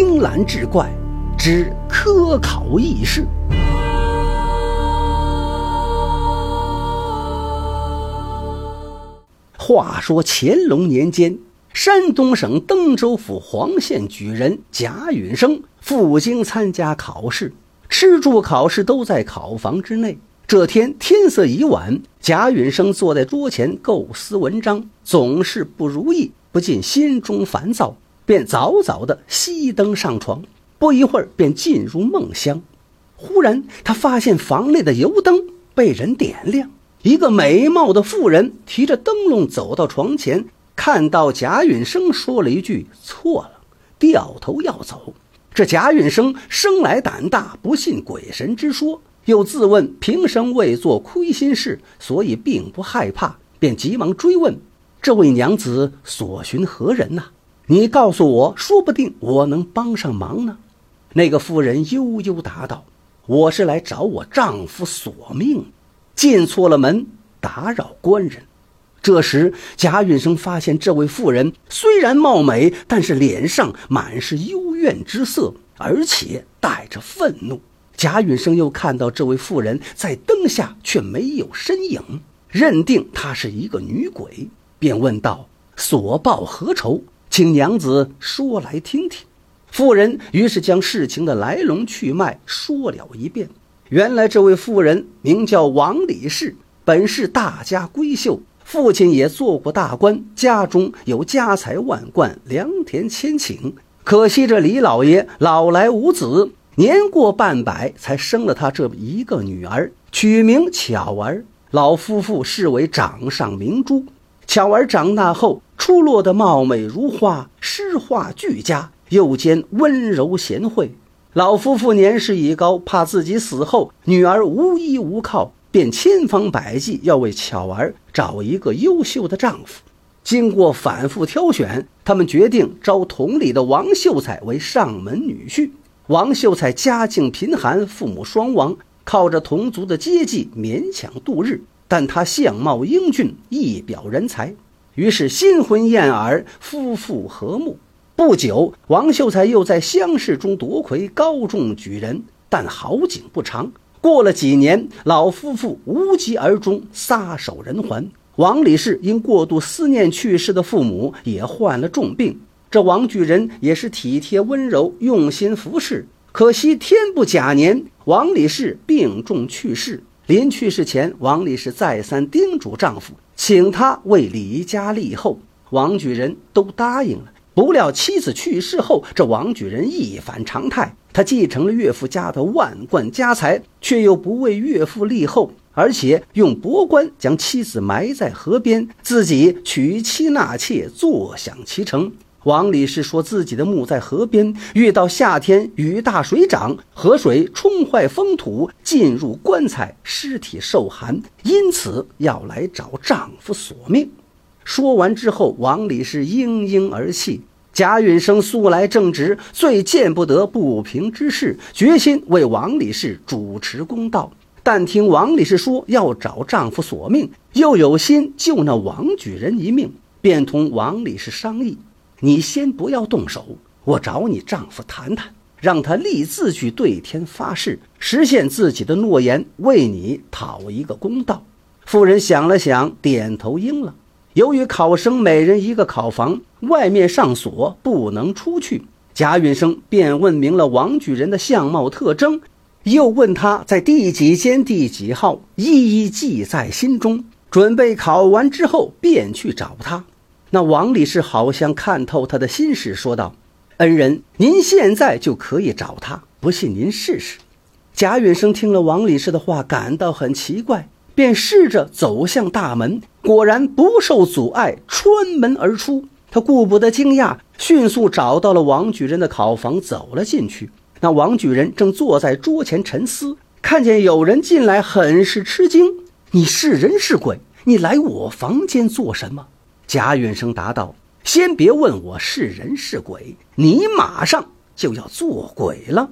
青蓝志怪之科考异事。话说乾隆年间，山东省登州府黄县举人贾允生赴京参加考试，吃住考试都在考房之内。这天天色已晚，贾允生坐在桌前构思文章，总是不如意，不禁心中烦躁，便早早的熄灯上床。不一会儿，便进入梦乡。忽然，他发现房内的油灯被人点亮。一个美貌的妇人提着灯笼走到床前，看到贾允生，说了一句“错了”，掉头要走。这贾允生生来胆大，不信鬼神之说，又自问平生未做亏心事，所以并不害怕，便急忙追问：“这位娘子所寻何人呐？你告诉我，说不定我能帮上忙呢。”那个妇人悠悠答道：“我是来找我丈夫索命。”进错了门，打扰官人。这时，贾允生发现这位妇人虽然貌美，但是脸上满是幽怨之色，而且带着愤怒。贾允生又看到这位妇人在灯下却没有身影，认定她是一个女鬼，便问道：“所报何仇？请娘子说来听听。”妇人于是将事情的来龙去脉说了一遍。原来这位妇人名叫王李氏，本是大家闺秀，父亲也做过大官，家中有家财万贯，良田千顷。可惜这李老爷老来无子，年过半百才生了他这么一个女儿，取名巧儿。老夫妇视为掌上明珠。巧儿长大后，出落得貌美如花，诗画俱佳，又兼温柔贤惠。老夫妇年事已高，怕自己死后女儿无依无靠，便千方百计要为巧儿找一个优秀的丈夫。经过反复挑选，他们决定招同里的王秀才为上门女婿。王秀才家境贫寒，父母双亡，靠着同族的接济勉强度日。但他相貌英俊，一表人才，于是新婚燕尔，夫妇和睦。不久，王秀才又在乡试中夺魁，高中举人。但好景不长，过了几年，老夫妇无疾而终，撒手人寰。王李氏因过度思念去世的父母，也患了重病。这王举人也是体贴温柔，用心服侍。可惜天不假年，王李氏病重去世。临去世前，王李氏再三叮嘱丈夫，请他为李家立后。王举人都答应了。不料妻子去世后，这王举人一反常态，他继承了岳父家的万贯家财，却又不为岳父立后，而且用帛官将妻子埋在河边，自己娶妻纳妾，坐享其成。王李氏说自己的墓在河边，遇到夏天雨大水涨，河水冲坏封土，进入棺材，尸体受寒，因此要来找丈夫索命。说完之后，王李氏嘤嘤而泣。贾允生素来正直，最见不得不平之事，决心为王李氏主持公道。但听王李氏说要找丈夫索命，又有心救那王举人一命，便同王李氏商议：“你先不要动手，我找你丈夫谈谈，让他立字据对天发誓，实现自己的诺言，为你讨一个公道。”妇人想了想，点头应了。由于考生每人一个考房，外面上锁，不能出去。贾允生便问明了王举人的相貌特征，又问他在第几间第几号，一一记在心中。准备考完之后，便去找他。那王理事好像看透他的心事，说道：“恩人，您现在就可以找他，不信您试试。”贾允生听了王理事的话，感到很奇怪。便试着走向大门，果然不受阻碍，穿门而出。他顾不得惊讶，迅速找到了王举人的考房，走了进去。那王举人正坐在桌前沉思，看见有人进来，很是吃惊：“你是人是鬼？你来我房间做什么？”贾允生答道：“先别问我是人是鬼，你马上就要做鬼了。”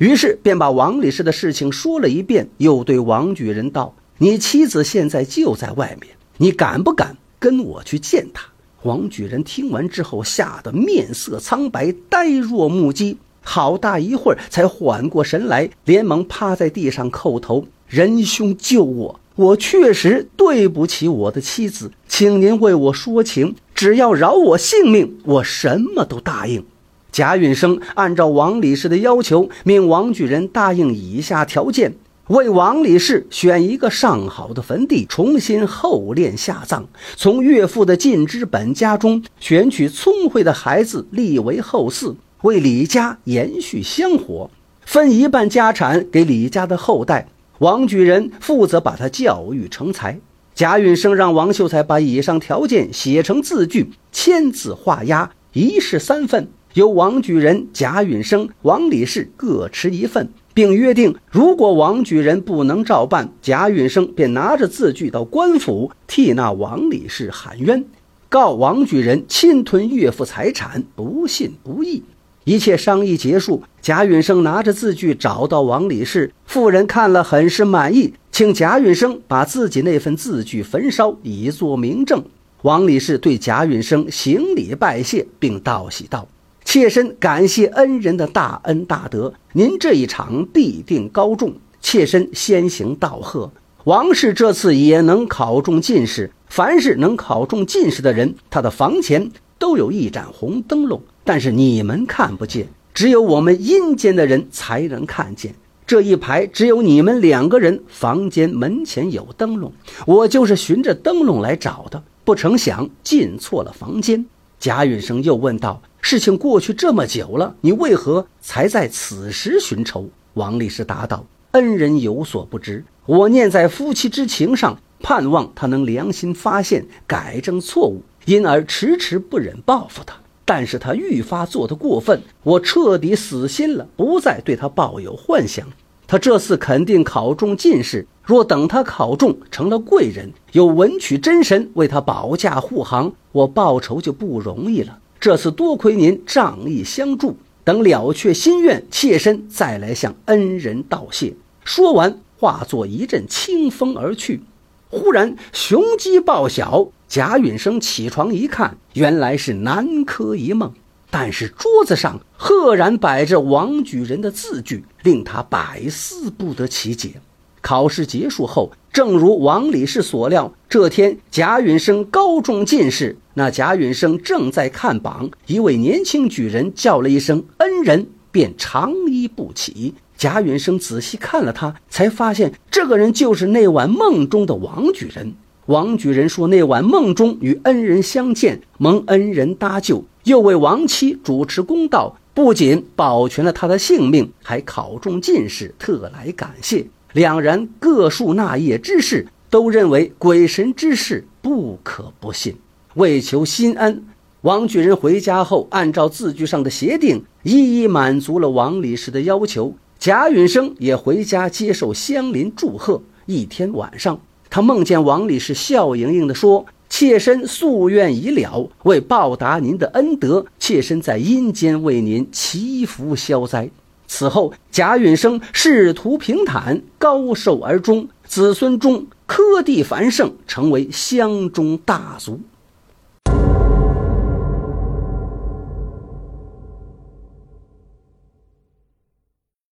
于是便把王理事的事情说了一遍，又对王举人道。你妻子现在就在外面，你敢不敢跟我去见她？王举人听完之后，吓得面色苍白，呆若木鸡。好大一会儿才缓过神来，连忙趴在地上叩头：“仁兄救我！我确实对不起我的妻子，请您为我说情。只要饶我性命，我什么都答应。”贾允生按照王李氏的要求，命王举人答应以下条件：为王李氏选一个上好的坟地，重新厚殓下葬；从岳父的晋之本家中选取聪慧的孩子立为后嗣。为李家延续香火，分一半家产给李家的后代。王举人负责把他教育成才。贾允生让王秀才把以上条件写成字据，签字画押，一式三份，由王举人、贾允生、王李氏各持一份，并约定，如果王举人不能照办，贾允生便拿着字据到官府替那王李氏喊冤，告王举人侵吞岳父财产，不信不义。一切商议结束，贾允生拿着字据找到王李氏妇人，看了很是满意，请贾允生把自己那份字据焚烧，以作明证。王李氏对贾允生行礼拜谢，并道喜道：“妾身感谢恩人的大恩大德，您这一场必定高中。妾身先行道贺。王氏这次也能考中进士，凡是能考中进士的人，他的房前都有一盏红灯笼。”但是你们看不见，只有我们阴间的人才能看见。这一排只有你们两个人，房间门前有灯笼，我就是循着灯笼来找的，不成想进错了房间。贾允生又问道：“事情过去这么久了，你为何才在此时寻仇？”王律师答道：“恩人有所不知，我念在夫妻之情上，盼望他能良心发现，改正错误，因而迟迟不忍报复他。”但是他愈发做得过分，我彻底死心了，不再对他抱有幻想。他这次肯定考中进士，若等他考中成了贵人，有文曲真神为他保驾护航，我报仇就不容易了。这次多亏您仗义相助，等了却心愿，妾身再来向恩人道谢。说完，化作一阵清风而去。忽然，雄鸡报晓。贾允生起床一看，原来是南柯一梦。但是桌子上赫然摆着王举人的字据，令他百思不得其解。考试结束后，正如王李氏所料，这天贾允生高中进士。那贾允生正在看榜，一位年轻举人叫了一声“恩人”，便长揖不起。贾允生仔细看了他，才发现这个人就是那晚梦中的王举人。王举人说：“那晚梦中与恩人相见，蒙恩人搭救，又为亡妻主持公道，不仅保全了他的性命，还考中进士，特来感谢。”两人各述那夜之事，都认为鬼神之事不可不信。为求心安，王举人回家后，按照字据上的协定，一一满足了王李氏的要求。贾允生也回家接受乡邻祝贺。一天晚上。他梦见王李氏笑盈盈地说：“妾身夙愿已了，为报答您的恩德，妾身在阴间为您祈福消灾。”此后，贾允生仕途平坦，高寿而终，子孙中科第繁盛，成为乡中大族。